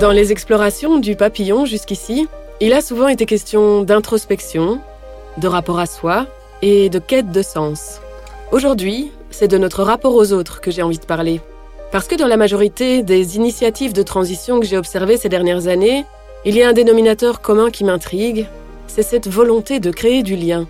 Dans les explorations du papillon jusqu'ici, il a souvent été question d'introspection, de rapport à soi et de quête de sens. Aujourd'hui, c'est de notre rapport aux autres que j'ai envie de parler. Parce que dans la majorité des initiatives de transition que j'ai observées ces dernières années, il y a un dénominateur commun qui m'intrigue, c'est cette volonté de créer du lien.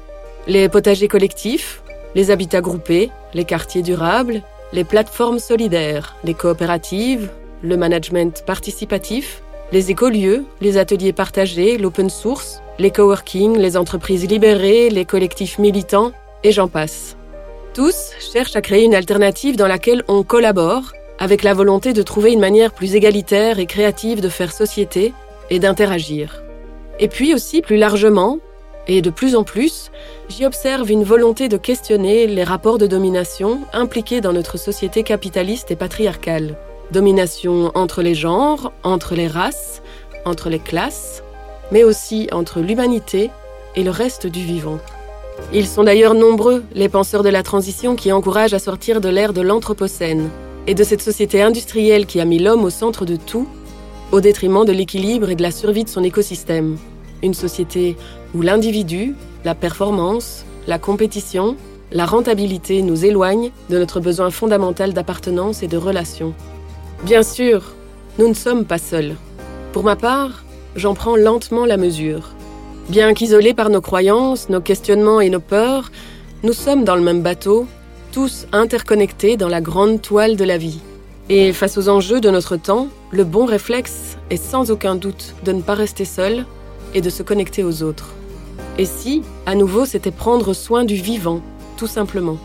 Les potagers collectifs, les habitats groupés, les quartiers durables, les plateformes solidaires, les coopératives, le management participatif, les écolieux, les ateliers partagés, l'open source, les coworking, les entreprises libérées, les collectifs militants, et j'en passe. Tous cherchent à créer une alternative dans laquelle on collabore, avec la volonté de trouver une manière plus égalitaire et créative de faire société et d'interagir. Et puis aussi, plus largement, et de plus en plus, j'y observe une volonté de questionner les rapports de domination impliqués dans notre société capitaliste et patriarcale. Domination entre les genres, entre les races, entre les classes, mais aussi entre l'humanité et le reste du vivant. Ils sont d'ailleurs nombreux, les penseurs de la transition, qui encouragent à sortir de l'ère de l'Anthropocène et de cette société industrielle qui a mis l'homme au centre de tout, au détriment de l'équilibre et de la survie de son écosystème. Une société où l'individu, la performance, la compétition, la rentabilité nous éloignent de notre besoin fondamental d'appartenance et de relation. Bien sûr, nous ne sommes pas seuls. Pour ma part, j'en prends lentement la mesure. Bien qu'isolés par nos croyances, nos questionnements et nos peurs, nous sommes dans le même bateau, tous interconnectés dans la grande toile de la vie. Et face aux enjeux de notre temps, le bon réflexe est sans aucun doute de ne pas rester seul et de se connecter aux autres. Et si, à nouveau, c'était prendre soin du vivant, tout simplement.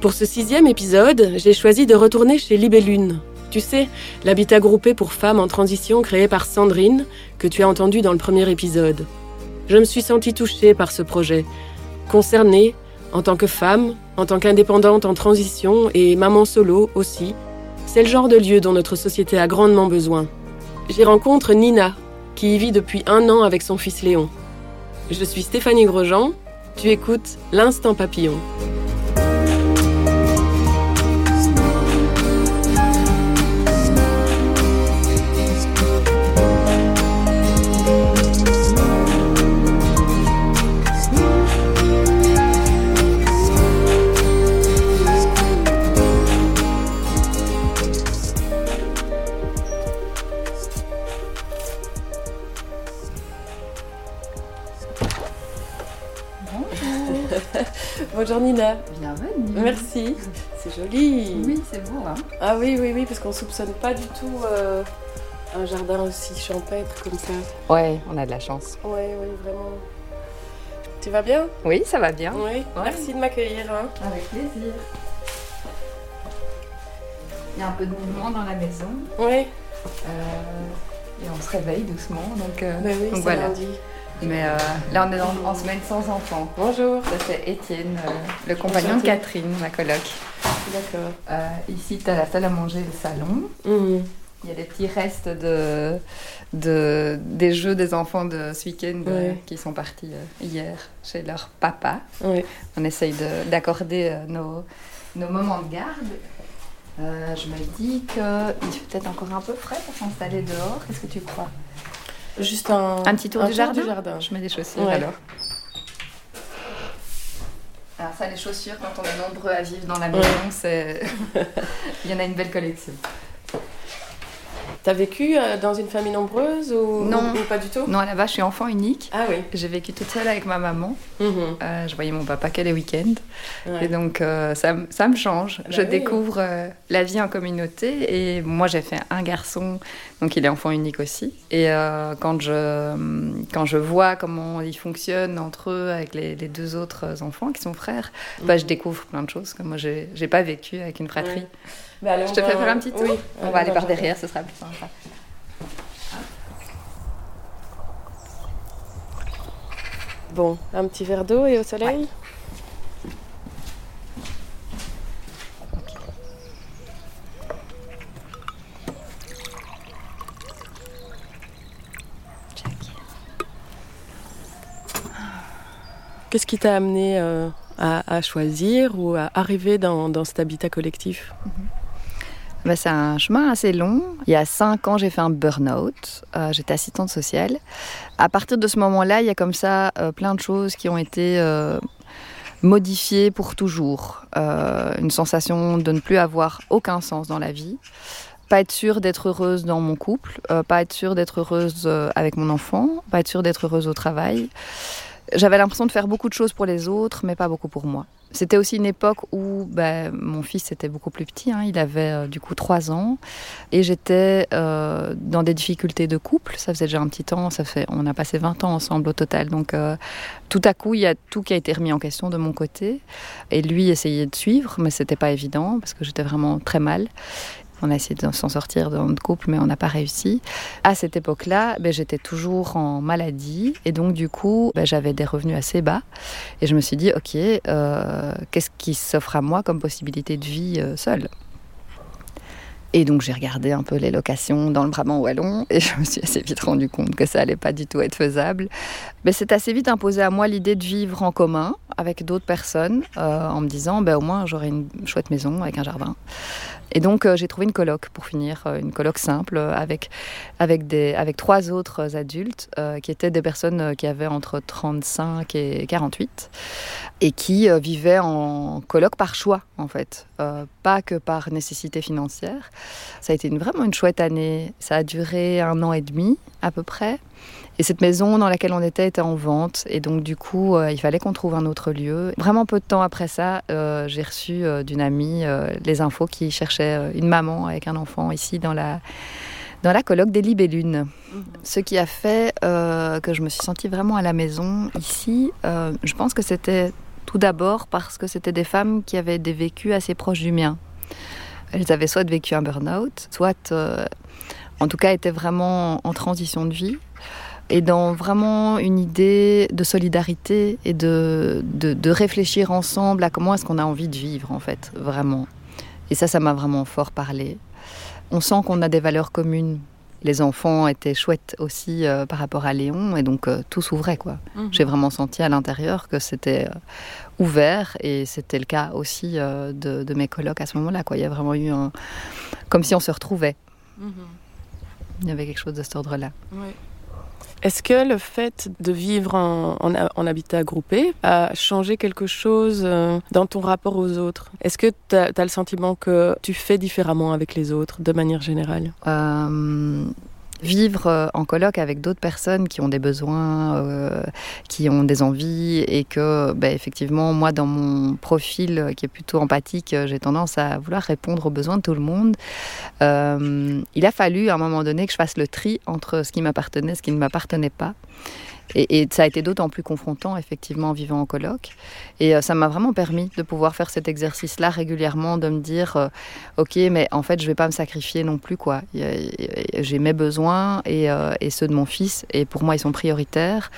Pour ce sixième épisode, j'ai choisi de retourner chez Libellune. Tu sais, l'habitat groupé pour femmes en transition créé par Sandrine, que tu as entendu dans le premier épisode. Je me suis sentie touchée par ce projet, concernée en tant que femme, en tant qu'indépendante en transition et maman solo aussi. C'est le genre de lieu dont notre société a grandement besoin. J'y rencontre Nina, qui y vit depuis un an avec son fils Léon. Je suis Stéphanie Grosjean, tu écoutes L'Instant Papillon. Bienvenue. Merci. C'est joli. Oui, c'est beau. Hein Ah oui, oui, oui, parce qu'on soupçonne pas du tout euh, un jardin aussi champêtre comme ça. Ouais, on a de la chance. Oui, oui, vraiment. Tu vas bien? Oui, ça va bien. Oui. Merci de m'accueillir. Hein. Avec plaisir. Il y a un peu de mouvement dans la maison. Oui. Euh, et on se réveille doucement. Donc, euh, Ben oui, donc voilà. lundi. Mais euh, là, on est en semaine sans enfants. Bonjour. Ça, c'est Étienne, euh, le compagnon de. Catherine, ma coloc. D'accord. Euh, ici, tu as la salle à manger et le salon. Mhm. Il y a des petits restes de, de, des jeux des enfants de ce week-end Ouais. qui sont partis hier chez leur papa. On essaye de- d'accorder nos, nos moments de garde. Je me dis qu'il fait peut-être encore un peu frais pour s'installer dehors. Qu'est-ce que tu crois? Juste un, Un petit tour du jardin du jardin. Je mets des chaussures Ouais. alors. Alors ça, les chaussures, quand on est nombreux à vivre dans la maison, c'est... Il y en a une belle collection. T'as vécu euh, dans une famille nombreuse ou, Non. ou pas du tout? Non, là-bas, je suis enfant unique. Ah oui. J'ai vécu toute seule avec ma maman. Mhm. Euh, je voyais mon papa que les week-ends. Ouais. Et donc, euh, ça, ça me change. Bah je oui. découvre euh, la vie en communauté. Et moi, j'ai fait un garçon, donc il est enfant unique aussi. Et quand, je, quand je vois comment ils fonctionnent entre eux avec les, les deux autres enfants qui sont frères, bah, je découvre plein de choses que moi, j'ai j'ai pas vécu avec une fratrie. Ouais. Bah, allez, Je te va- fais faire un petit tour. Oui. On va aller par derrière, ce sera plus sympa. Bon, un petit verre d'eau et au soleil. Qu'est-ce qui t'a amené euh, à, à choisir ou à arriver dans, dans cet habitat collectif? Bah, C'est un chemin assez long. Il y a cinq ans, j'ai fait un burn-out. Euh, j'étais assistante sociale. À partir de ce moment-là, il y a comme ça euh, plein de choses qui ont été euh, modifiées pour toujours. une sensation de ne plus avoir aucun sens dans la vie. Pas être sûre d'être heureuse dans mon couple, pas être sûre d'être heureuse avec mon enfant, pas être sûre d'être heureuse au travail. J'avais l'impression de faire beaucoup de choses pour les autres, mais pas beaucoup pour moi. C'était aussi une époque où ben, mon fils était beaucoup plus petit, hein. il avait euh, du coup 3 ans, et j'étais euh, dans des difficultés de couple. Ça faisait déjà un petit temps, ça fait, on a passé 20 ans ensemble au total. Donc euh, tout à coup, il y a tout qui a été remis en question de mon côté, et lui essayait de suivre, mais c'était pas évident parce que j'étais vraiment très mal. On a essayé de s'en sortir dans notre couple, mais on n'a pas réussi. À cette époque-là, ben, j'étais toujours en maladie et donc du coup, ben, j'avais des revenus assez bas. Et je me suis dit, ok, euh, qu'est-ce qui s'offre à moi comme possibilité de vie euh, seule? Et donc j'ai regardé un peu les locations dans le Brabant wallon et je me suis assez vite rendu compte que ça allait pas du tout être faisable. Mais c'est assez vite imposé à moi l'idée de vivre en commun avec d'autres personnes euh, en me disant ben, au moins j'aurai une chouette maison avec un jardin. Et donc euh, j'ai trouvé une coloc pour finir, euh, une coloc simple avec, avec, des, avec trois autres adultes qui étaient des personnes qui avaient entre 35 et 48 et qui vivaient en coloc par choix en fait, pas que par nécessité financière. Ça a été vraiment une chouette année. Ça a duré un an et demi à peu près. Et cette maison dans laquelle on était était en vente. Et donc, du coup, euh, il fallait qu'on trouve un autre lieu. Vraiment peu de temps après ça, euh, j'ai reçu euh, d'une amie les infos qui cherchait une maman avec un enfant ici dans la, dans la colloque des Libellunes. Mhm. Ce qui a fait que je me suis sentie vraiment à la maison ici, je pense que c'était tout d'abord parce que c'était des femmes qui avaient des vécus assez proches du mien. Elles avaient soit vécu un burn-out, soit en tout cas étaient vraiment en transition de vie et dans vraiment une idée de solidarité et de, de, réfléchir ensemble à comment est-ce qu'on a envie de vivre en fait, vraiment. Et ça, ça m'a vraiment fort parlé. On sent qu'on a des valeurs communes. Les enfants étaient chouettes aussi euh, par rapport à Léon et donc euh, tout s'ouvrait quoi. Mhm. J'ai vraiment senti à l'intérieur que c'était euh, ouvert et c'était le cas aussi de, de, mes colocs à ce moment-là quoi. Il y a vraiment eu un comme si on se retrouvait. Mhm. Il y avait quelque chose de cet ordre-là. Est-ce que le fait de vivre en, habitat groupé a changé quelque chose euh, dans ton rapport aux autres? Est-ce que tu as, le sentiment que tu fais différemment avec les autres de manière générale? Euh, vivre euh, en colloque avec d'autres personnes qui ont des besoins, euh, qui ont des envies et que, ben, effectivement, moi, dans mon profil euh, qui est plutôt empathique, j'ai tendance à vouloir répondre aux besoins de tout le monde. il a fallu, à un moment donné, que je fasse le tri entre ce qui m'appartenait et ce qui ne m'appartenait pas. Et, ça a été d'autant plus confrontant, effectivement, en vivant en coloc. Et euh, ça m'a vraiment permis de pouvoir faire cet exercice-là régulièrement, de me dire, euh, ok, mais en fait, je vais pas me sacrifier non plus, quoi. J'ai mes besoins euh, et, ceux de mon fils, et pour moi, ils sont prioritaires.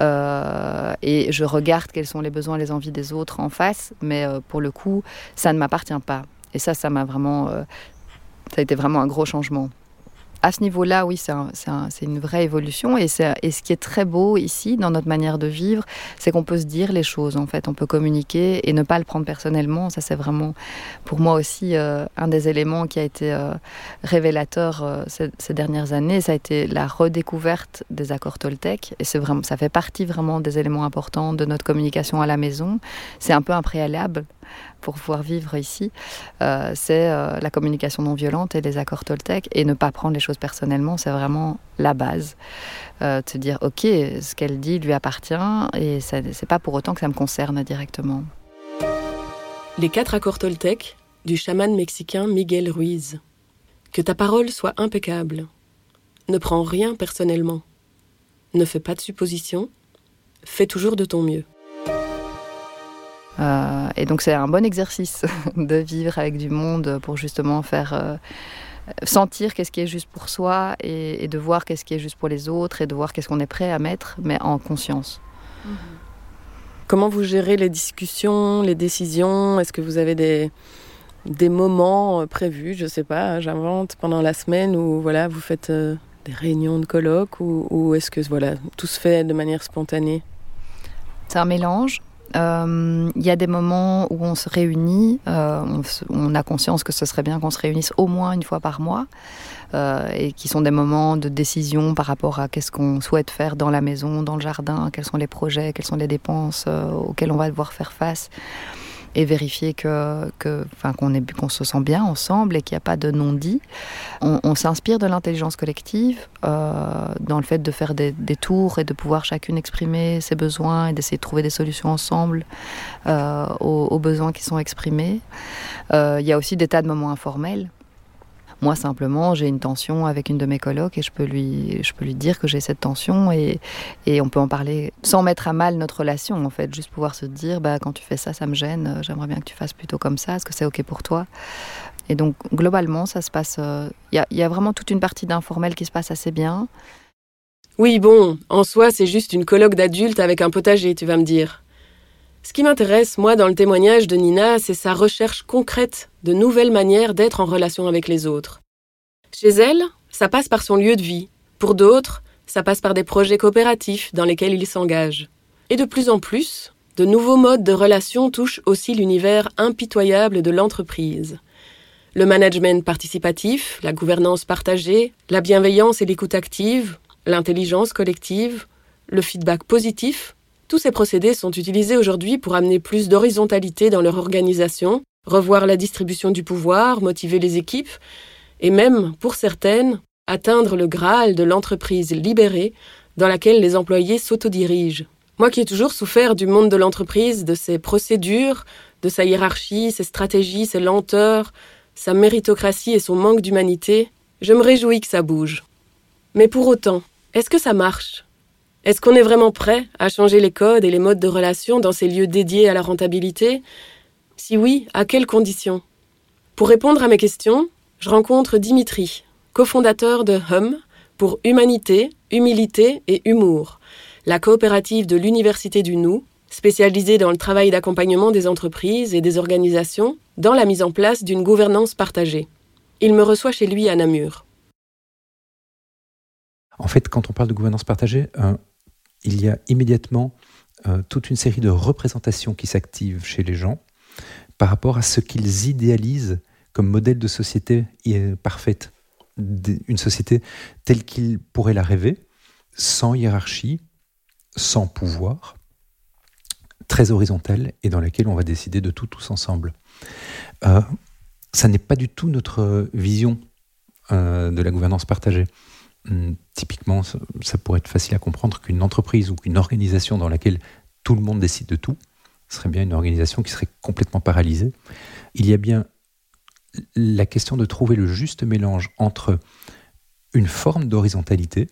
et je regarde quels sont les besoins et les envies des autres en face, mais pour le coup, ça ne m'appartient pas. Et ça, ça m'a vraiment, ça a été vraiment un gros changement à ce niveau-là, oui, c'est une vraie évolution. Et, ce qui est très beau ici, dans notre manière de vivre, c'est qu'on peut se dire les choses, en fait. On peut communiquer et ne pas le prendre personnellement. Ça, c'est vraiment, pour moi aussi, euh, un des éléments qui a été euh, révélateur euh, ces, dernières années. Ça a été la redécouverte des accords Toltec. Et ça fait partie vraiment des éléments importants de notre communication à la maison. C'est un peu un préalable pour pouvoir vivre ici, euh, c'est euh, la communication non violente et les accords Toltec. Et ne pas prendre les choses personnellement, c'est vraiment la base. Euh, se dire, ok, ce qu'elle dit lui appartient et c'est pas pour autant que ça me concerne directement. Les quatre accords Toltec du chaman mexicain Miguel Ruiz. Que ta parole soit impeccable. Ne prends rien personnellement. Ne fais pas de suppositions. Fais toujours de ton mieux. Euh, et donc c'est un bon exercice de vivre avec du monde pour justement faire euh, sentir qu'est-ce qui est juste pour soi et, de voir qu'est-ce qui est juste pour les autres et de voir qu'est-ce qu'on est prêt à mettre, mais en conscience. Mhm. Comment vous gérez les discussions, les décisions? Est-ce que vous avez des, des moments euh, prévus, je sais pas, j'invente pendant la semaine où voilà, vous faites des réunions de colloques ou, ou est-ce que voilà, tout se fait de manière spontanée? C'est un mélange. Il y a des moments où on se réunit, on, on, a conscience que ce serait bien qu'on se réunisse au moins une fois par mois. Euh, et qui sont des moments de décision par rapport à qu'est-ce qu'on souhaite faire dans la maison, dans le jardin, quels sont les projets, quelles sont les dépenses euh, auxquelles on va devoir faire face et vérifier que, que enfin, qu'on, est, qu'on se sent bien ensemble et qu'il n'y a pas de non-dit. On, s'inspire de l'intelligence collective euh, dans le fait de faire des, des, tours et de pouvoir chacune exprimer ses besoins et d'essayer de trouver des solutions ensemble euh, aux, aux, besoins qui sont exprimés. Euh, il y a aussi des tas de moments informels moi, simplement, j'ai une tension avec une de mes colocs et je peux lui, dire que j'ai cette tension et, on peut en parler sans mettre à mal notre relation, en fait. Juste pouvoir se dire, bah, quand tu fais ça, ça me gêne, euh, j'aimerais bien que tu fasses plutôt comme ça, est-ce que c'est OK pour toi? Et donc, globalement, ça se passe. Euh, il y, a, y a vraiment toute une partie d'informel qui se passe assez bien. Oui, bon, en soi, c'est juste une colloque d'adultes avec un potager, tu vas me dire. Ce qui m'intéresse, moi, dans le témoignage de Nina, c'est sa recherche concrète de nouvelles manières d'être en relation avec les autres. Chez elle, ça passe par son lieu de vie. Pour d'autres, ça passe par des projets coopératifs dans lesquels ils s'engagent. Et de plus en plus, de nouveaux modes de relation touchent aussi l'univers impitoyable de l'entreprise. Le management participatif, la gouvernance partagée, la bienveillance et l'écoute active, l'intelligence collective, le feedback positif tous ces procédés sont utilisés aujourd'hui pour amener plus d'horizontalité dans leur organisation, revoir la distribution du pouvoir, motiver les équipes, et même, pour certaines, atteindre le Graal de l'entreprise libérée dans laquelle les employés s'autodirigent. Moi qui ai toujours souffert du monde de l'entreprise, de ses procédures, de sa hiérarchie, ses stratégies, ses lenteurs, sa méritocratie et son manque d'humanité, je me réjouis que ça bouge. Mais pour autant, est-ce que ça marche? Est-ce qu'on est vraiment prêt à changer les codes et les modes de relation dans ces lieux dédiés à la rentabilité? Si oui, à quelles conditions? Pour répondre à mes questions, je rencontre Dimitri, cofondateur de Hum pour Humanité, Humilité et Humour, la coopérative de l'Université du Nou, spécialisée dans le travail d'accompagnement des entreprises et des organisations dans la mise en place d'une gouvernance partagée. Il me reçoit chez lui à Namur. En fait, quand on parle de gouvernance partagée, euh, il y a immédiatement euh, toute une série de représentations qui s'activent chez les gens par rapport à ce qu'ils idéalisent comme modèle de société parfaite, une société telle qu'ils pourraient la rêver, sans hiérarchie, sans pouvoir, très horizontale et dans laquelle on va décider de tout tous ensemble. Euh, ça n'est pas du tout notre vision euh, de la gouvernance partagée. Hum, typiquement, ça, pourrait être facile à comprendre qu'une entreprise ou qu'une organisation dans laquelle tout le monde décide de tout serait bien une organisation qui serait complètement paralysée. Il y a bien la question de trouver le juste mélange entre une forme d'horizontalité,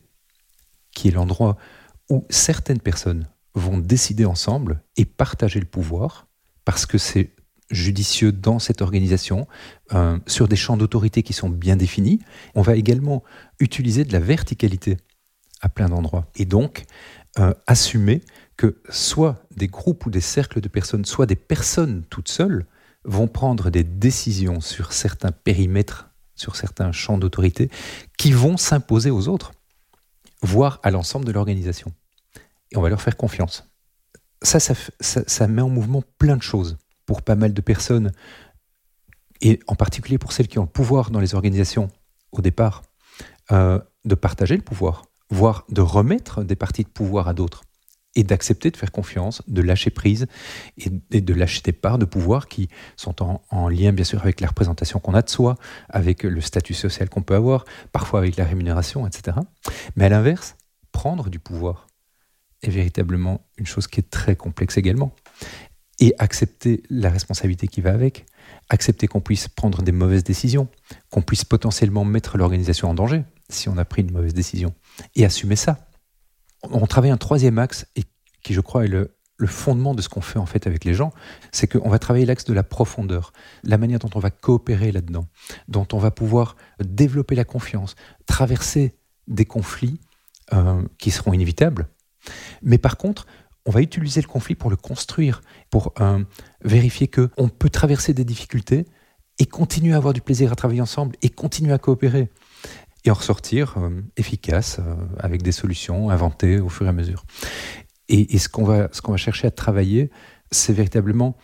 qui est l'endroit où certaines personnes vont décider ensemble et partager le pouvoir, parce que c'est judicieux dans cette organisation, euh, sur des champs d'autorité qui sont bien définis. On va également utiliser de la verticalité à plein d'endroits. Et donc, euh, assumer que soit des groupes ou des cercles de personnes, soit des personnes toutes seules, vont prendre des décisions sur certains périmètres, sur certains champs d'autorité, qui vont s'imposer aux autres, voire à l'ensemble de l'organisation. Et on va leur faire confiance. ça, ça met en mouvement plein de choses pour pas mal de personnes, et en particulier pour celles qui ont le pouvoir dans les organisations au départ, euh, de partager le pouvoir, voire de remettre des parties de pouvoir à d'autres, et d'accepter de faire confiance, de lâcher prise, et, de lâcher des parts de pouvoir qui sont en, en lien bien sûr avec la représentation qu'on a de soi, avec le statut social qu'on peut avoir, parfois avec la rémunération, etc. Mais à l'inverse, prendre du pouvoir est véritablement une chose qui est très complexe également et accepter la responsabilité qui va avec, accepter qu'on puisse prendre des mauvaises décisions, qu'on puisse potentiellement mettre l'organisation en danger si on a pris une mauvaise décision, et assumer ça. On travaille un troisième axe, et qui je crois est le, fondement de ce qu'on fait en fait avec les gens, c'est qu'on va travailler l'axe de la profondeur, la manière dont on va coopérer là-dedans, dont on va pouvoir développer la confiance, traverser des conflits euh, qui seront inévitables. Mais par contre, on va utiliser le conflit pour le construire, pour euh, vérifier qu'on peut traverser des difficultés et continuer à avoir du plaisir à travailler ensemble et continuer à coopérer et en ressortir euh, efficace euh, avec des solutions inventées au fur et à mesure. Et, ce qu'on va, ce qu'on va chercher à travailler c'est véritablement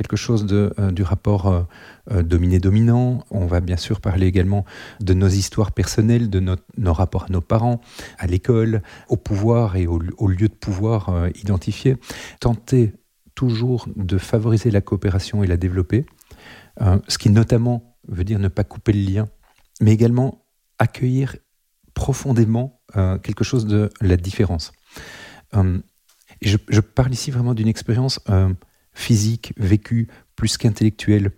quelque chose de, euh, du rapport euh, euh, dominé-dominant. On va bien sûr parler également de nos histoires personnelles, de nos rapports à nos parents, à l'école, au pouvoir et au, lieu de pouvoir identifié. Tenter toujours de favoriser la coopération et la développer, ce qui notamment veut dire ne pas couper le lien, mais également accueillir profondément quelque chose de la différence. je, je, parle ici vraiment d'une expérience physique, vécu, plus qu'intellectuel,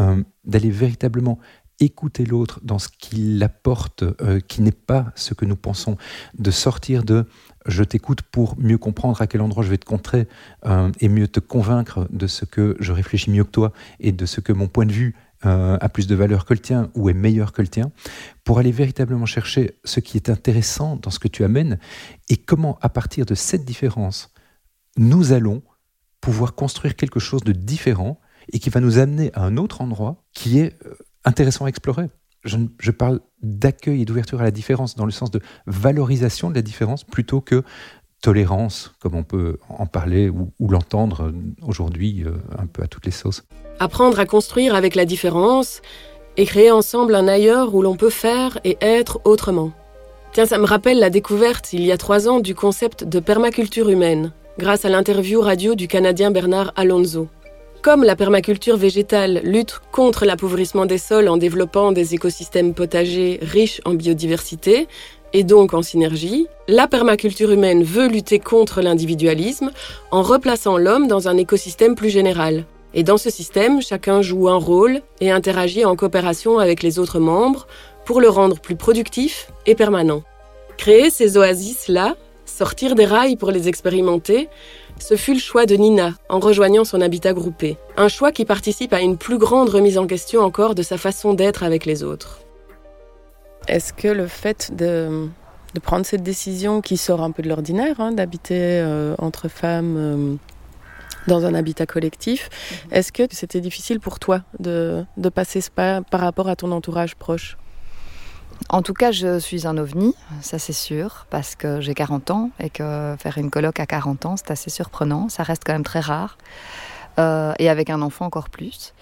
euh, d'aller véritablement écouter l'autre dans ce qu'il apporte, euh, qui n'est pas ce que nous pensons, de sortir de je t'écoute pour mieux comprendre à quel endroit je vais te contrer euh, et mieux te convaincre de ce que je réfléchis mieux que toi et de ce que mon point de vue a plus de valeur que le tien ou est meilleur que le tien, pour aller véritablement chercher ce qui est intéressant dans ce que tu amènes et comment à partir de cette différence, nous allons pouvoir construire quelque chose de différent et qui va nous amener à un autre endroit qui est euh, intéressant à explorer. Je, parle d'accueil et d'ouverture à la différence dans le sens de valorisation de la différence plutôt que tolérance, comme on peut en parler ou, l'entendre aujourd'hui euh, un peu à toutes les sauces. Apprendre à construire avec la différence et créer ensemble un ailleurs où l'on peut faire et être autrement. Tiens, ça me rappelle la découverte il y a trois ans du concept de permaculture humaine, grâce à l'interview radio du Canadien Bernard Alonso. Comme la permaculture végétale lutte contre l'appauvrissement des sols en développant des écosystèmes potagers riches en biodiversité et donc en synergie, la permaculture humaine veut lutter contre l'individualisme en replaçant l'homme dans un écosystème plus général. Et dans ce système, chacun joue un rôle et interagit en coopération avec les autres membres pour le rendre plus productif et permanent. Créer ces oasis-là Sortir des rails pour les expérimenter, ce fut le choix de Nina en rejoignant son habitat groupé. Un choix qui participe à une plus grande remise en question encore de sa façon d'être avec les autres. Est-ce que le fait de, prendre cette décision qui sort un peu de l'ordinaire, hein, d'habiter euh, entre femmes euh, dans un habitat collectif, mhm. est-ce que c'était difficile pour toi de, de passer ce pas par rapport à ton entourage proche? En tout cas, je suis un ovni, ça c'est sûr, parce que j'ai 40 ans et que faire une coloc à 40 ans, c'est assez surprenant. Ça reste quand même très rare. Euh, et avec un enfant encore plus.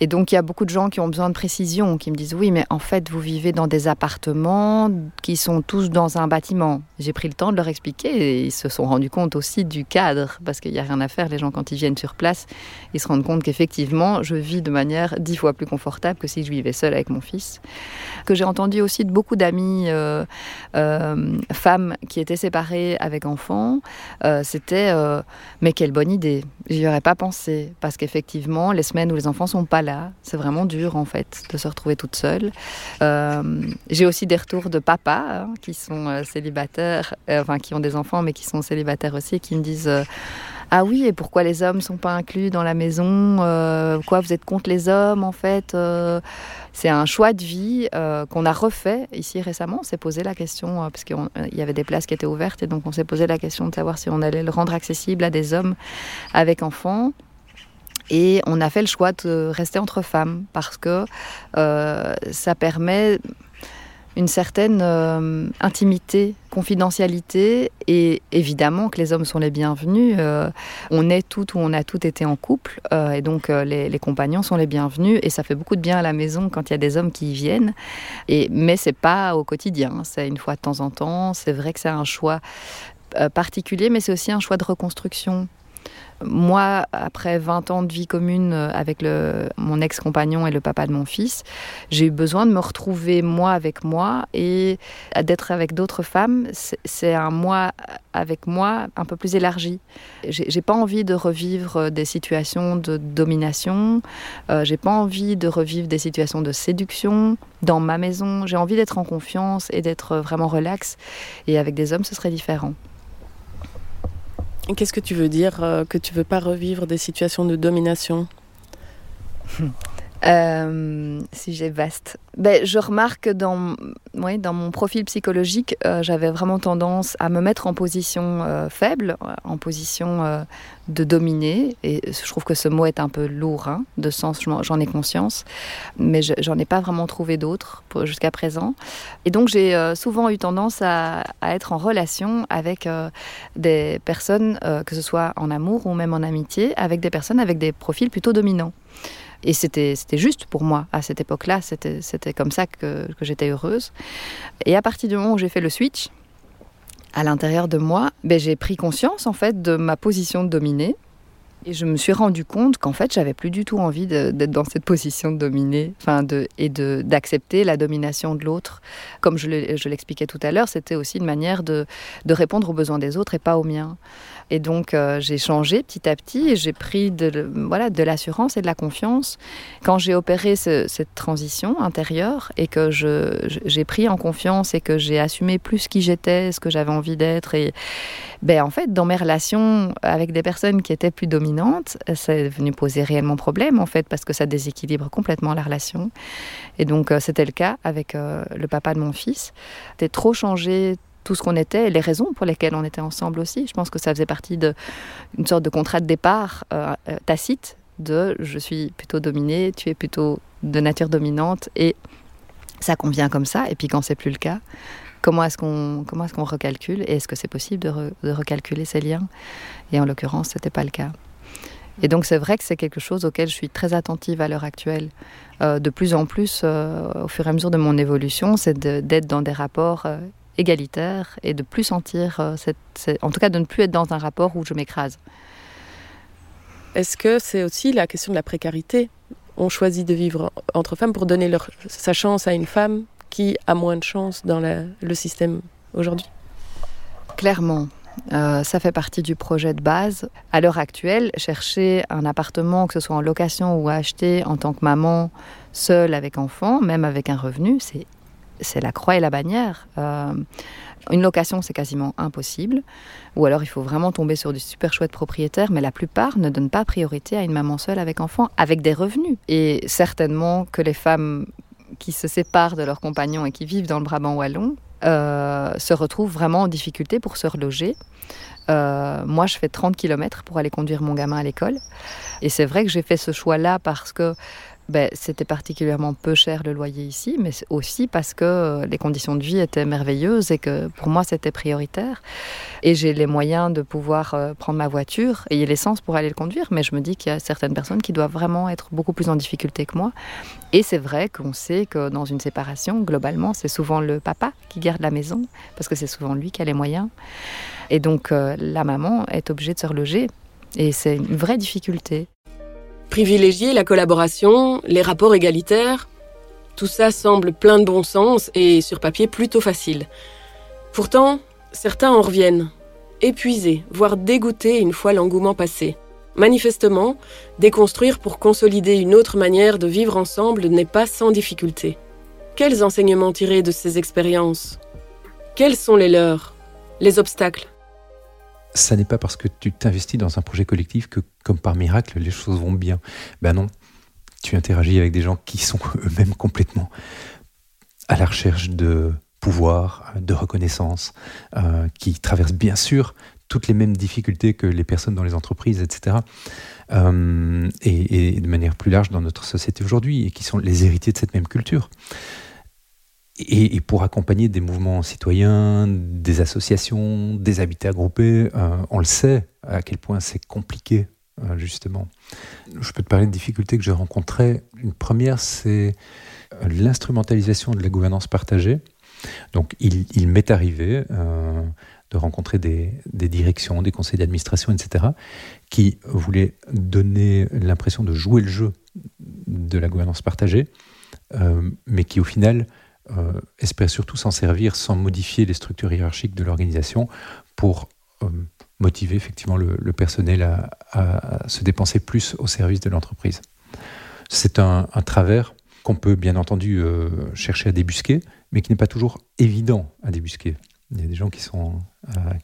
Et donc il y a beaucoup de gens qui ont besoin de précision, qui me disent oui, mais en fait vous vivez dans des appartements qui sont tous dans un bâtiment. J'ai pris le temps de leur expliquer et ils se sont rendus compte aussi du cadre, parce qu'il n'y a rien à faire. Les gens quand ils viennent sur place, ils se rendent compte qu'effectivement je vis de manière dix fois plus confortable que si je vivais seule avec mon fils. Que j'ai entendu aussi de beaucoup d'amis euh, euh, femmes qui étaient séparées avec enfants, euh, c'était mais quelle bonne idée. J'y aurais pas pensé parce qu'effectivement les semaines où les enfants sont pas C'est vraiment dur en fait de se retrouver toute seule. Euh, j'ai aussi des retours de papas hein, qui sont euh, célibataires, euh, enfin qui ont des enfants mais qui sont célibataires aussi, qui me disent ah oui, et pourquoi les hommes sont pas inclus dans la maison? Quoi, vous êtes contre les hommes en fait? C'est un choix de vie qu'on a refait ici récemment. On s'est posé la question, parce qu'il y avait des places qui étaient ouvertes, et donc on s'est posé la question de savoir si on allait le rendre accessible à des hommes avec enfants. Et on a fait le choix de rester entre femmes parce que euh, ça permet une certaine euh, intimité, confidentialité et évidemment que les hommes sont les bienvenus. Euh, on est toutes ou on a toutes été en couple et donc les, compagnons sont les bienvenus et ça fait beaucoup de bien à la maison quand il y a des hommes qui y viennent. Et, mais c'est pas au quotidien, c'est une fois de temps en temps. C'est vrai que c'est un choix particulier mais c'est aussi un choix de reconstruction moi, après 20 ans de vie commune euh, avec mon ex-compagnon et le papa de mon fils, j'ai eu besoin de me retrouver moi avec moi et d'être avec d'autres femmes. C'est un moi avec moi un peu plus élargi. J'ai pas envie de revivre des situations de domination. Euh, j'ai pas envie de revivre des situations de séduction dans ma maison. J'ai envie d'être en confiance et d'être vraiment relax. Et avec des hommes, ce serait différent. Qu'est-ce que tu veux dire euh, que tu veux pas revivre des situations de domination? Euh, sujet vaste. Ben, je remarque que dans, ouais, dans mon profil psychologique, euh, j'avais vraiment tendance à me mettre en position euh, faible, en position euh, de dominer. Et je trouve que ce mot est un peu lourd hein, de sens, j'en ai conscience. Mais j'en ai pas vraiment trouvé d'autres jusqu'à présent. Et donc j'ai euh, souvent eu tendance à, être en relation avec euh, des personnes, euh, que ce soit en amour ou même en amitié, avec des personnes avec des profils plutôt dominants. Et c'était juste pour moi à cette époque-là, c'était comme ça que, que j'étais heureuse. Et à partir du moment où j'ai fait le switch, à l'intérieur de moi, ben, j'ai pris conscience en fait de ma position de dominée. Et je me suis rendu compte qu'en fait, j'avais plus du tout envie d'être dans cette position de dominer, enfin de, et d'accepter la domination de l'autre. Comme je l'expliquais tout à l'heure, c'était aussi une manière de, de, répondre aux besoins des autres et pas aux miens. Et donc, euh, j'ai changé petit à petit et j'ai pris de, voilà, de l'assurance et de la confiance. Quand j'ai opéré ce, cette transition intérieure et que j'ai pris en confiance et que j'ai assumé plus qui j'étais, ce que j'avais envie d'être, et ben, en fait, dans mes relations avec des personnes qui étaient plus dominantes, c'est venu poser réellement problème, en fait, parce que ça déséquilibre complètement la relation. Et donc, euh, c'était le cas avec euh, le papa de mon fils. C'était trop changé tout ce qu'on était et les raisons pour lesquelles on était ensemble aussi. Je pense que ça faisait partie d'une sorte de contrat de départ euh, tacite de je suis plutôt dominée, tu es plutôt de nature dominante et ça convient comme ça. Et puis quand c'est plus le cas, comment est-ce qu'on est-ce recalcule et est-ce que c'est possible de, de, recalculer ces liens? Et en l'occurrence, c'était pas le cas. Et donc c'est vrai que c'est quelque chose auquel je suis très attentive à l'heure actuelle. Euh, de plus en plus, euh, au fur et à mesure de mon évolution, c'est d'être dans des rapports euh, égalitaire et de plus sentir, cette, cette, en tout cas de ne plus être dans un rapport où je m'écrase. Est-ce que c'est aussi la question de la précarité? On choisit de vivre entre femmes pour donner leur, sa chance à une femme qui a moins de chance dans la, le système aujourd'hui? Clairement. Euh, ça fait partie du projet de base. À l'heure actuelle, chercher un appartement, que ce soit en location ou à acheter en tant que maman, seule avec enfant, même avec un revenu, c'est c'est la croix et la bannière. Euh, une location, c'est quasiment impossible. Ou alors, il faut vraiment tomber sur du super chouette propriétaire, mais la plupart ne donnent pas priorité à une maman seule avec enfant, avec des revenus. Et certainement que les femmes qui se séparent de leurs compagnons et qui vivent dans le Brabant wallon se retrouvent vraiment en difficulté pour se reloger. Euh, moi, je fais 30 km pour aller conduire mon gamin à l'école. Et c'est vrai que j'ai fait ce choix-là parce que ben, c'était particulièrement peu cher le loyer ici, mais aussi parce que euh, les conditions de vie étaient merveilleuses et que pour moi c'était prioritaire. Et j'ai les moyens de pouvoir euh, prendre ma voiture et l'essence pour aller le conduire, mais je me dis qu'il y a certaines personnes qui doivent vraiment être beaucoup plus en difficulté que moi. Et c'est vrai qu'on sait que dans une séparation, globalement, c'est souvent le papa qui garde la maison, parce que c'est souvent lui qui a les moyens. Et donc euh, la maman est obligée de se reloger. Et c'est une vraie difficulté. Privilégier la collaboration, les rapports égalitaires, tout ça semble plein de bon sens et sur papier plutôt facile. Pourtant, certains en reviennent, épuisés, voire dégoûtés une fois l'engouement passé. Manifestement, déconstruire pour consolider une autre manière de vivre ensemble n'est pas sans difficulté. Quels enseignements tirer de ces expériences? Quels sont les leurs? Les obstacles? Ça n'est pas parce que tu t'investis dans un projet collectif que, comme par miracle, les choses vont bien. Ben non, tu interagis avec des gens qui sont eux-mêmes complètement à la recherche de pouvoir, de reconnaissance, euh, qui traversent bien sûr toutes les mêmes difficultés que les personnes dans les entreprises, etc. Euh, et, et, de manière plus large dans notre société aujourd'hui, et qui sont les héritiers de cette même culture. Et, pour accompagner des mouvements citoyens, des associations, des habitats groupés, euh, on le sait à quel point c'est compliqué, euh, justement. Je peux te parler de difficultés que j'ai rencontrées. Une première, c'est euh, l'instrumentalisation de la gouvernance partagée. Donc, il, m'est arrivé de rencontrer des, directions, des conseils d'administration, etc., qui voulaient donner l'impression de jouer le jeu de la gouvernance partagée, mais qui, au final, euh, espère surtout s'en servir sans modifier les structures hiérarchiques de l'organisation pour euh, motiver effectivement le, personnel à, se dépenser plus au service de l'entreprise. C'est un, travers qu'on peut bien entendu euh, chercher à débusquer, mais qui n'est pas toujours évident à débusquer. Il y a des gens qui, sont,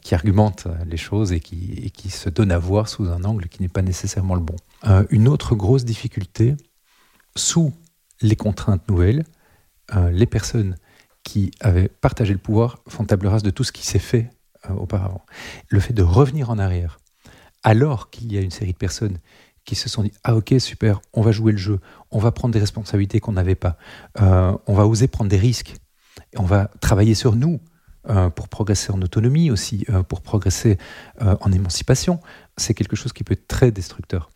qui argumentent les choses et qui, et qui, se donnent à voir sous un angle qui n'est pas nécessairement le bon. Une autre grosse difficulté, sous les contraintes nouvelles, euh, les personnes qui avaient partagé le pouvoir font table rase de tout ce qui s'est fait euh, auparavant. Le fait de revenir en arrière, alors qu'il y a une série de personnes qui se sont dit ah ok super on va jouer le jeu on va prendre des responsabilités qu'on n'avait pas euh, on va oser prendre des risques on va travailler sur nous pour progresser en autonomie aussi pour progresser en émancipation c'est quelque chose qui peut être très destructeur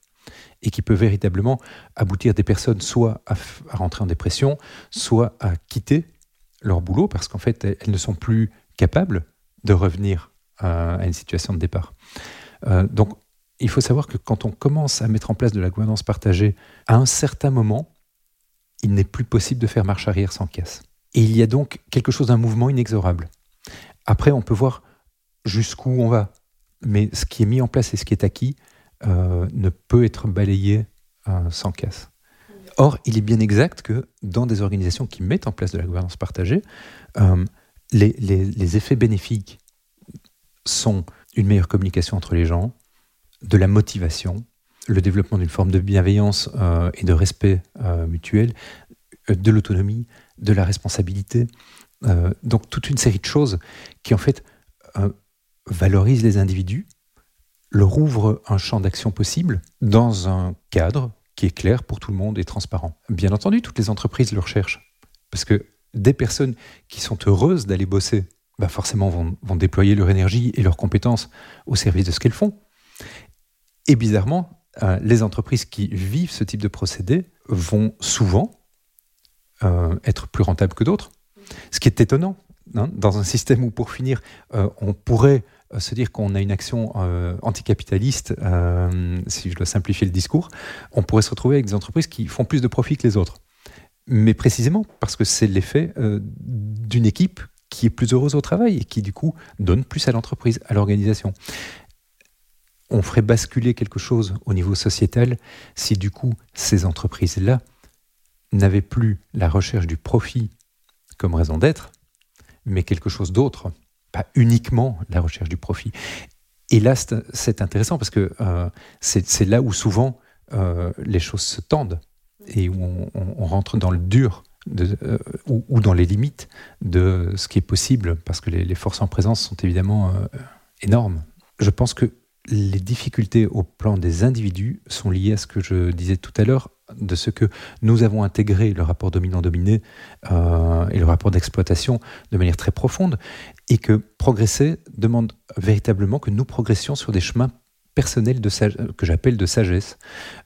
et qui peut véritablement aboutir des personnes soit à, rentrer en dépression, soit à quitter leur boulot parce qu'en fait, elles, ne sont plus capables de revenir à, une situation de départ. Euh, donc, il faut savoir que quand on commence à mettre en place de la gouvernance partagée, à un certain moment, il n'est plus possible de faire marche arrière sans casse. Et il y a donc quelque chose d'un mouvement inexorable. Après, on peut voir jusqu'où on va. Mais ce qui est mis en place et ce qui est acquis, euh, ne peut être balayé euh, sans casse. Or, il est bien exact que dans des organisations qui mettent en place de la gouvernance partagée, euh, les, effets bénéfiques sont une meilleure communication entre les gens, de la motivation, le développement d'une forme de bienveillance et de respect mutuel, de l'autonomie, de la responsabilité. donc toute une série de choses qui en fait valorisent les individus leur ouvre un champ d'action possible dans un cadre qui est clair pour tout le monde et transparent. Bien entendu, toutes les entreprises le recherchent. Parce que des personnes qui sont heureuses d'aller bosser, bah forcément vont, déployer leur énergie et leurs compétences au service de ce qu'elles font. Et bizarrement, euh, les entreprises qui vivent ce type de procédé vont souvent euh, être plus rentables que d'autres. Ce qui est étonnant, hein, dans un système où, pour finir, euh, on pourrait se dire qu'on a une action euh, anticapitaliste, euh, si je dois simplifier le discours, on pourrait se retrouver avec des entreprises qui font plus de profit que les autres. Mais précisément parce que c'est l'effet d'une équipe qui est plus heureuse au travail et qui du coup donne plus à l'entreprise, à l'organisation. On ferait basculer quelque chose au niveau sociétal si du coup ces entreprises-là n'avaient plus la recherche du profit comme raison d'être, mais quelque chose d'autre pas uniquement la recherche du profit. Et là, c'est intéressant parce que euh, c'est là où souvent euh, les choses se tendent et où on, rentre dans le dur euh, ou, dans les limites de ce qui est possible parce que les forces en présence sont évidemment énormes. Je pense que les difficultés au plan des individus sont liées à ce que je disais tout à l'heure, de ce que nous avons intégré le rapport dominant-dominé euh, et le rapport d'exploitation de manière très profonde, et que progresser demande véritablement que nous progressions sur des chemins personnels de que j'appelle de sagesse,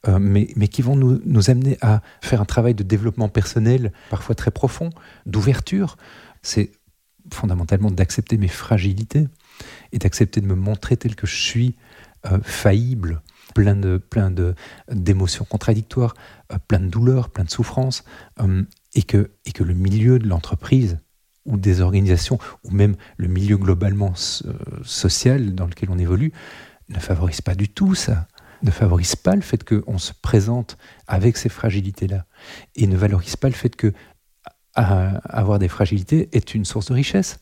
euh, mais, mais, qui vont nous, nous, amener à faire un travail de développement personnel, parfois très profond, d'ouverture. C'est fondamentalement d'accepter mes fragilités et d'accepter de me montrer tel que je suis, euh, faillible, plein de plein de d'émotions contradictoires, euh, plein de douleurs, plein de souffrances, euh, et que et que le milieu de l'entreprise ou des organisations ou même le milieu globalement social dans lequel on évolue ne favorise pas du tout ça ne favorise pas le fait qu'on se présente avec ces fragilités-là et ne valorise pas le fait que avoir des fragilités est une source de richesse.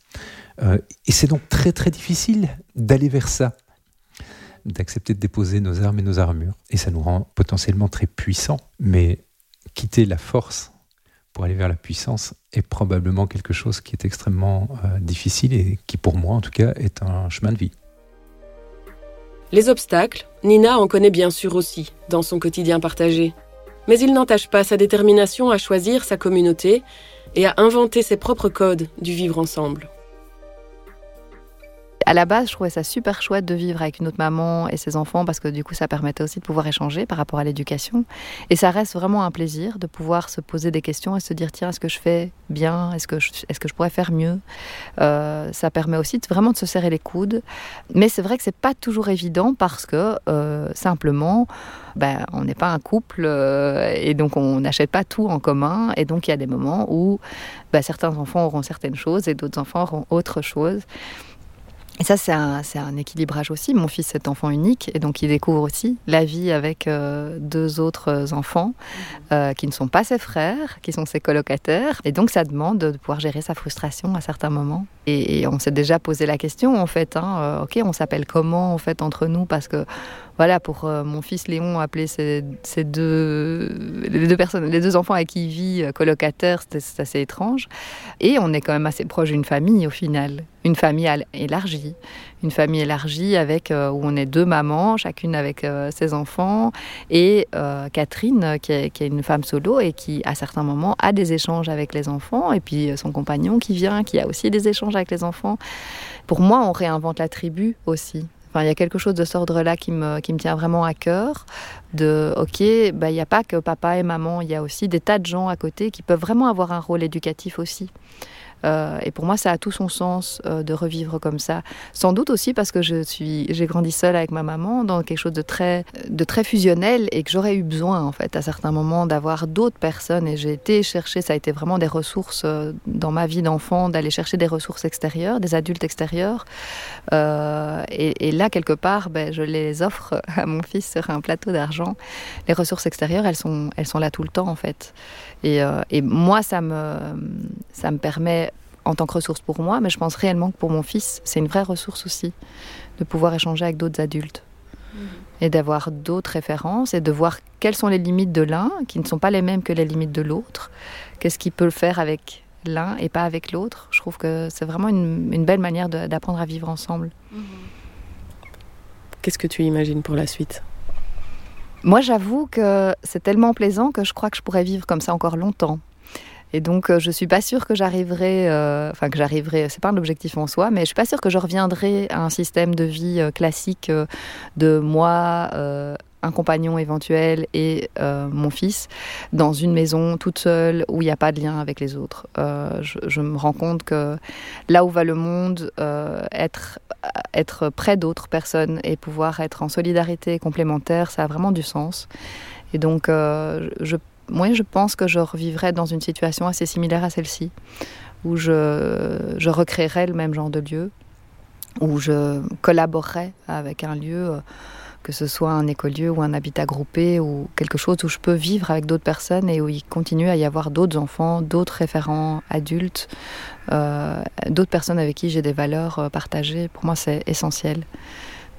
et c'est donc très très difficile d'aller vers ça d'accepter de déposer nos armes et nos armures. Et ça nous rend potentiellement très puissants. Mais quitter la force pour aller vers la puissance est probablement quelque chose qui est extrêmement euh, difficile et qui, pour moi en tout cas, est un chemin de vie. Les obstacles, Nina en connaît bien sûr aussi dans son quotidien partagé. Mais il n'entache pas sa détermination à choisir sa communauté et à inventer ses propres codes du vivre ensemble à la base, je trouvais ça super chouette de vivre avec une autre maman et ses enfants parce que du coup, ça permettait aussi de pouvoir échanger par rapport à l'éducation. Et ça reste vraiment un plaisir de pouvoir se poser des questions et se dire tiens, est-ce que je fais bien? Est-ce que je, est-ce que je pourrais faire mieux? Euh, Ça permet aussi vraiment de se serrer les coudes. Mais c'est vrai que c'est pas toujours évident parce que euh, simplement, ben, on n'est pas un couple euh, et donc on n'achète pas tout en commun. Et donc il y a des moments où ben, certains enfants auront certaines choses et d'autres enfants auront autre chose. Et ça, c'est un, équilibrage aussi. Mon fils est enfant unique et donc il découvre aussi la vie avec euh, deux autres enfants euh, qui ne sont pas ses frères, qui sont ses colocataires. Et donc ça demande de pouvoir gérer sa frustration à certains moments. Et, on s'est déjà posé la question en fait. Hein, ok, on s'appelle comment en fait entre nous parce que voilà, pour euh, mon fils Léon, appeler ces, deux, les deux personnes, les deux enfants avec qui il vit euh, colocataire, c'est assez étrange. Et on est quand même assez proche d'une famille au final, une famille élargie, une famille élargie avec euh, où on est deux mamans, chacune avec ses enfants, et Catherine qui est, une femme solo et qui à certains moments a des échanges avec les enfants, et puis son compagnon qui vient, qui a aussi des échanges avec les enfants. Pour moi, on réinvente la tribu aussi il y a quelque chose de ce ordre-là qui me, qui me tient vraiment à cœur. De, ok, bah, il n'y a pas que papa et maman, il y a aussi des tas de gens à côté qui peuvent vraiment avoir un rôle éducatif aussi. Euh, et pour moi, ça a tout son sens euh, de revivre comme ça. Sans doute aussi parce que je suis, j'ai grandi seule avec ma maman dans quelque chose de très, de très fusionnel et que j'aurais eu besoin, en fait, à certains moments, d'avoir d'autres personnes. Et j'ai été chercher, ça a été vraiment des ressources euh, dans ma vie d'enfant, d'aller chercher des ressources extérieures, des adultes extérieurs. Et, et, là, quelque part, ben, je les offre à mon fils sur un plateau d'argent. Les ressources extérieures, elles sont, elles sont là tout le temps, en fait. Et, et moi, ça me, ça me permet en tant que ressource pour moi, mais je pense réellement que pour mon fils, c'est une vraie ressource aussi de pouvoir échanger avec d'autres adultes mhm. et d'avoir d'autres références et de voir quelles sont les limites de l'un qui ne sont pas les mêmes que les limites de l'autre. Qu'est-ce qu'il peut le faire avec l'un et pas avec l'autre. Je trouve que c'est vraiment une, belle manière d'apprendre à vivre ensemble. Mhm. Qu'est-ce que tu imagines pour la suite? Moi, j'avoue que c'est tellement plaisant que je crois que je pourrais vivre comme ça encore longtemps. Et donc, euh, je suis pas sûre que j'arriverai, euh, enfin que j'arriverai, c'est pas un objectif en soi, mais je suis pas sûre que je reviendrai à un système de vie euh, classique de moi, un compagnon éventuel et mon fils dans une maison toute seule où il n'y a pas de lien avec les autres. Je, me rends compte que là où va le monde, être, être près d'autres personnes et pouvoir être en solidarité complémentaire, ça a vraiment du sens. Et donc, moi, je pense que je revivrais dans une situation assez similaire à celle-ci, où je, je recréerais le même genre de lieu, où je collaborerais avec un lieu, euh, que ce soit un écolieu ou un habitat groupé, ou quelque chose où je peux vivre avec d'autres personnes et où il continue à y avoir d'autres enfants, d'autres référents adultes, euh, d'autres personnes avec qui j'ai des valeurs euh, partagées. Pour moi, c'est essentiel.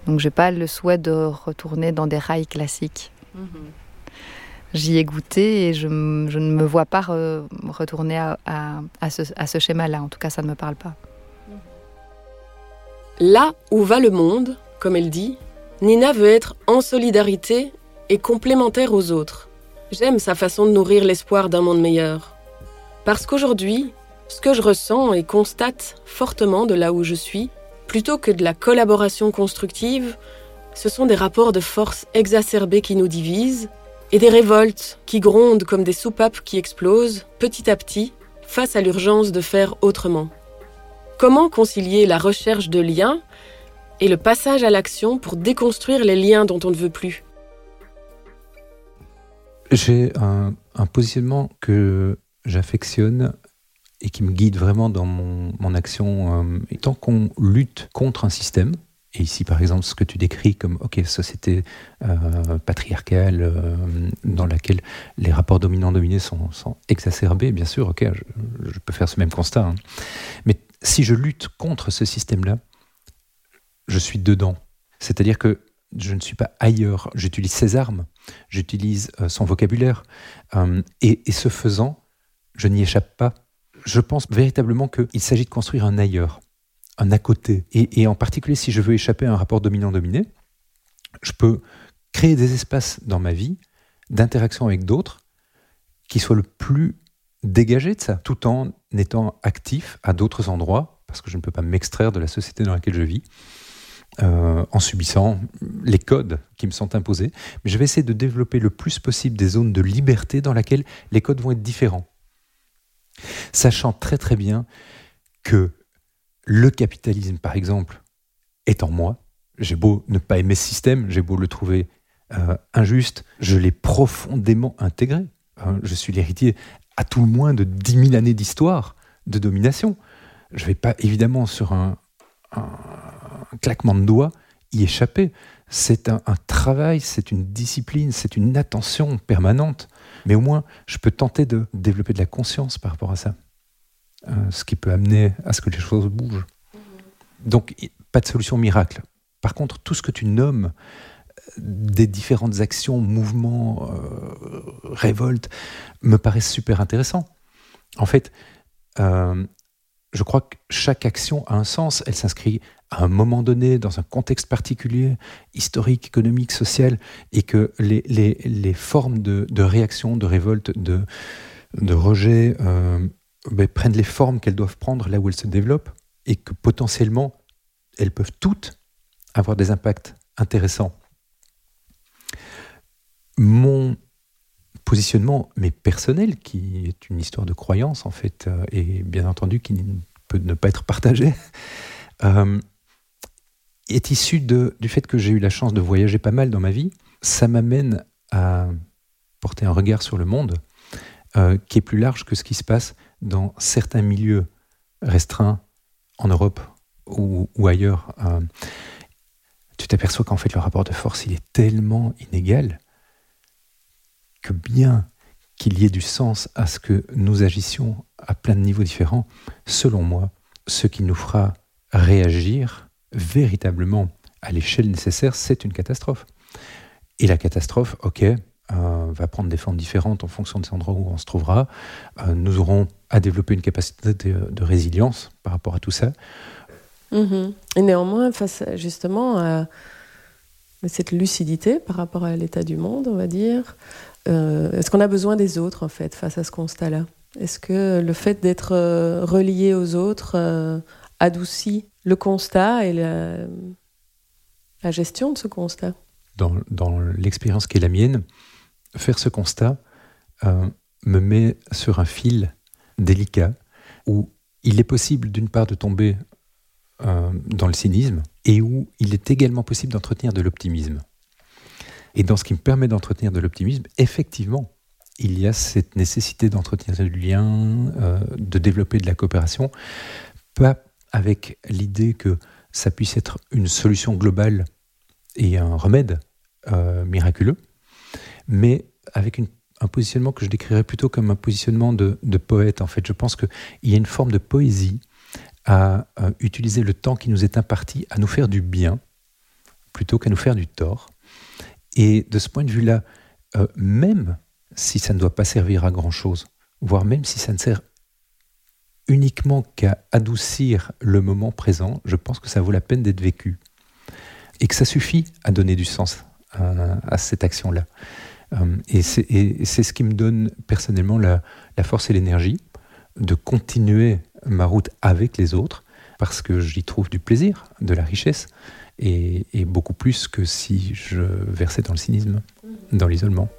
Donc, j'ai pas le souhait de retourner dans des rails classiques. Mm-hmm j'y ai goûté et je, ne me vois pas retourner à, ce, schéma-là. En tout cas, ça ne me parle pas. Là où va le monde, comme elle dit, Nina veut être en solidarité et complémentaire aux autres. J'aime sa façon de nourrir l'espoir d'un monde meilleur. Parce qu'aujourd'hui, ce que je ressens et constate fortement de là où je suis, plutôt que de la collaboration constructive, ce sont des rapports de force exacerbés qui nous divisent et des révoltes qui grondent comme des soupapes qui explosent petit à petit face à l'urgence de faire autrement. Comment concilier la recherche de liens et le passage à l'action pour déconstruire les liens dont on ne veut plus J'ai un, positionnement que j'affectionne et qui me guide vraiment dans mon, action. Euh, tant qu'on lutte contre un système, et ici, par exemple, ce que tu décris comme ok société euh, patriarcale euh, dans laquelle les rapports dominants-dominés sont, exacerbés, bien sûr, ok, je, peux faire ce même constat. Hein. Mais si je lutte contre ce système-là, je suis dedans. C'est-à-dire que je ne suis pas ailleurs. J'utilise ses armes, j'utilise euh, son vocabulaire, et, et ce faisant, je n'y échappe pas. Je pense véritablement qu'il s'agit de construire un ailleurs un à côté. Et, en particulier, si je veux échapper à un rapport dominant-dominé, je peux créer des espaces dans ma vie d'interaction avec d'autres qui soient le plus dégagés de ça, tout en étant actif à d'autres endroits, parce que je ne peux pas m'extraire de la société dans laquelle je vis, euh, en subissant les codes qui me sont imposés. Mais je vais essayer de développer le plus possible des zones de liberté dans lesquelles les codes vont être différents. Sachant très très bien que le capitalisme, par exemple, est en moi. J'ai beau ne pas aimer ce système, j'ai beau le trouver euh, injuste, je l'ai profondément intégré. Hein, je suis l'héritier, à tout le moins, de 10 000 années d'histoire de domination. Je ne vais pas, évidemment, sur un, claquement de doigts, y échapper. C'est un, travail, c'est une discipline, c'est une attention permanente. Mais au moins, je peux tenter de développer de la conscience par rapport à ça. ce qui peut amener à ce que les choses bougent. Donc, pas de solution miracle. Par contre, tout ce que tu nommes, des différentes actions, mouvements, révoltes, me paraissent super intéressants. En fait, je crois que chaque action a un sens. Elle s'inscrit à un moment donné, dans un contexte particulier, historique, économique, social, et que les, formes de, réaction, de révolte, de, de rejet euh, ben, prennent les formes qu'elles doivent prendre là où elles se développent, et que potentiellement, elles peuvent toutes avoir des impacts intéressants. Mon positionnement, mais personnel, qui est une histoire de croyance en fait, euh, et bien entendu qui peut ne pas être partagé, euh, est issu de, du fait que j'ai eu la chance de voyager pas mal dans ma vie. Ça m'amène à porter un regard sur le monde euh, qui est plus large que ce qui se passe dans certains milieux restreints en Europe ou, ailleurs. Euh, tu t'aperçois qu'en fait le rapport de force il est tellement inégal que bien qu'il y ait du sens à ce que nous agissions à plein de niveaux différents, selon moi, ce qui nous fera réagir véritablement à l'échelle nécessaire, c'est une catastrophe. Et la catastrophe, ok, euh, va prendre des formes différentes en fonction des endroits où on se trouvera. Euh, nous aurons à développer une capacité de, résilience par rapport à tout ça. Mhm. Et néanmoins, face justement à cette lucidité par rapport à l'état du monde, on va dire, euh, est-ce qu'on a besoin des autres en fait face à ce constat-là? Est-ce que le fait d'être relié aux autres adoucit le constat et la, gestion de ce constat. Dans, l'expérience qui est la mienne, faire ce constat euh, me met sur un fil délicat où il est possible d'une part de tomber euh, dans le cynisme et où il est également possible d'entretenir de l'optimisme. Et dans ce qui me permet d'entretenir de l'optimisme, effectivement, il y a cette nécessité d'entretenir du lien, euh, de développer de la coopération, pas avec l'idée que ça puisse être une solution globale et un remède euh, miraculeux, mais avec un positionnement que je décrirais plutôt comme un positionnement de, poète. En fait, je pense qu'il y a une forme de poésie à, utiliser le temps qui nous est imparti à nous faire du bien plutôt qu'à nous faire du tort. Et de ce point de vue-là, euh, même si ça ne doit pas servir à grand-chose, voire même si ça ne sert uniquement qu'à adoucir le moment présent, je pense que ça vaut la peine d'être vécu. Et que ça suffit à donner du sens à, cette action-là. Euh, et c'est ce qui me donne personnellement la, force et l'énergie de continuer ma route avec les autres, parce que j'y trouve du plaisir, de la richesse, et, et beaucoup plus que si je versais dans le cynisme, dans l'isolement.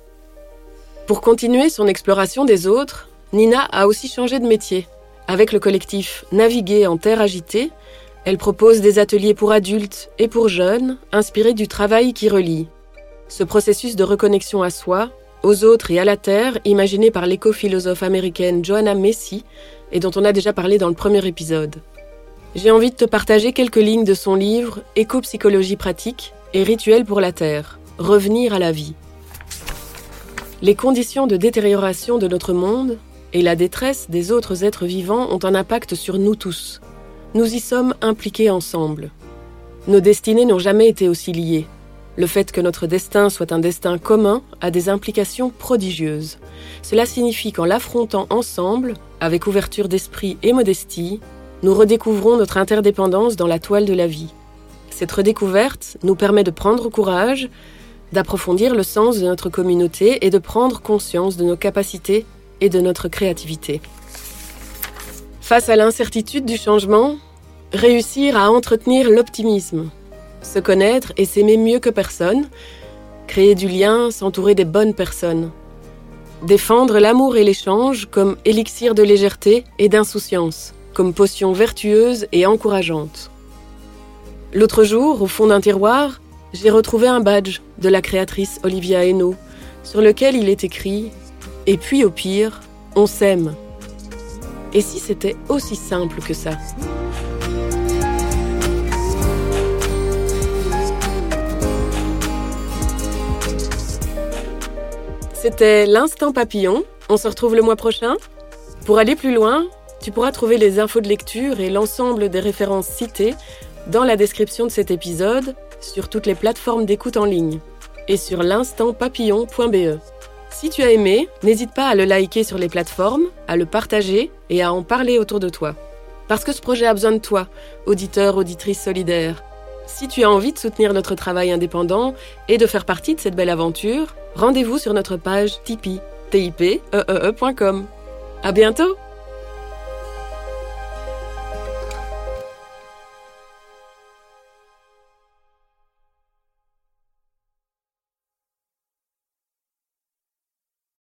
Pour continuer son exploration des autres, Nina a aussi changé de métier. Avec le collectif Naviguer en terre agitée, elle propose des ateliers pour adultes et pour jeunes, inspirés du travail qui relie. Ce processus de reconnexion à soi, aux autres et à la terre, imaginé par l'éco-philosophe américaine Joanna Messi, et dont on a déjà parlé dans le premier épisode. J'ai envie de te partager quelques lignes de son livre Éco-psychologie pratique et rituel pour la Terre, revenir à la vie. Les conditions de détérioration de notre monde, et la détresse des autres êtres vivants ont un impact sur nous tous. Nous y sommes impliqués ensemble. Nos destinées n'ont jamais été aussi liées. Le fait que notre destin soit un destin commun a des implications prodigieuses. Cela signifie qu'en l'affrontant ensemble, avec ouverture d'esprit et modestie, nous redécouvrons notre interdépendance dans la toile de la vie. Cette redécouverte nous permet de prendre courage, d'approfondir le sens de notre communauté et de prendre conscience de nos capacités et de notre créativité. Face à l'incertitude du changement, réussir à entretenir l'optimisme, se connaître et s'aimer mieux que personne, créer du lien, s'entourer des bonnes personnes, défendre l'amour et l'échange comme élixir de légèreté et d'insouciance, comme potion vertueuse et encourageante. L'autre jour, au fond d'un tiroir, j'ai retrouvé un badge de la créatrice Olivia Hainaut, sur lequel il est écrit et puis au pire, on s'aime. Et si c'était aussi simple que ça? C'était l'instant papillon. On se retrouve le mois prochain. Pour aller plus loin, Tu pourras trouver les infos de lecture et l'ensemble des références citées dans la description de cet épisode, sur toutes les plateformes d'écoute en ligne et sur l'instantpapillon.be. Si tu as aimé, n'hésite pas à le liker sur les plateformes, à le partager et à en parler autour de toi. Parce que ce projet a besoin de toi, auditeur, auditrice solidaire. Si tu as envie de soutenir notre travail indépendant et de faire partie de cette belle aventure, rendez-vous sur notre page Tipeee, tipee.com. À bientôt!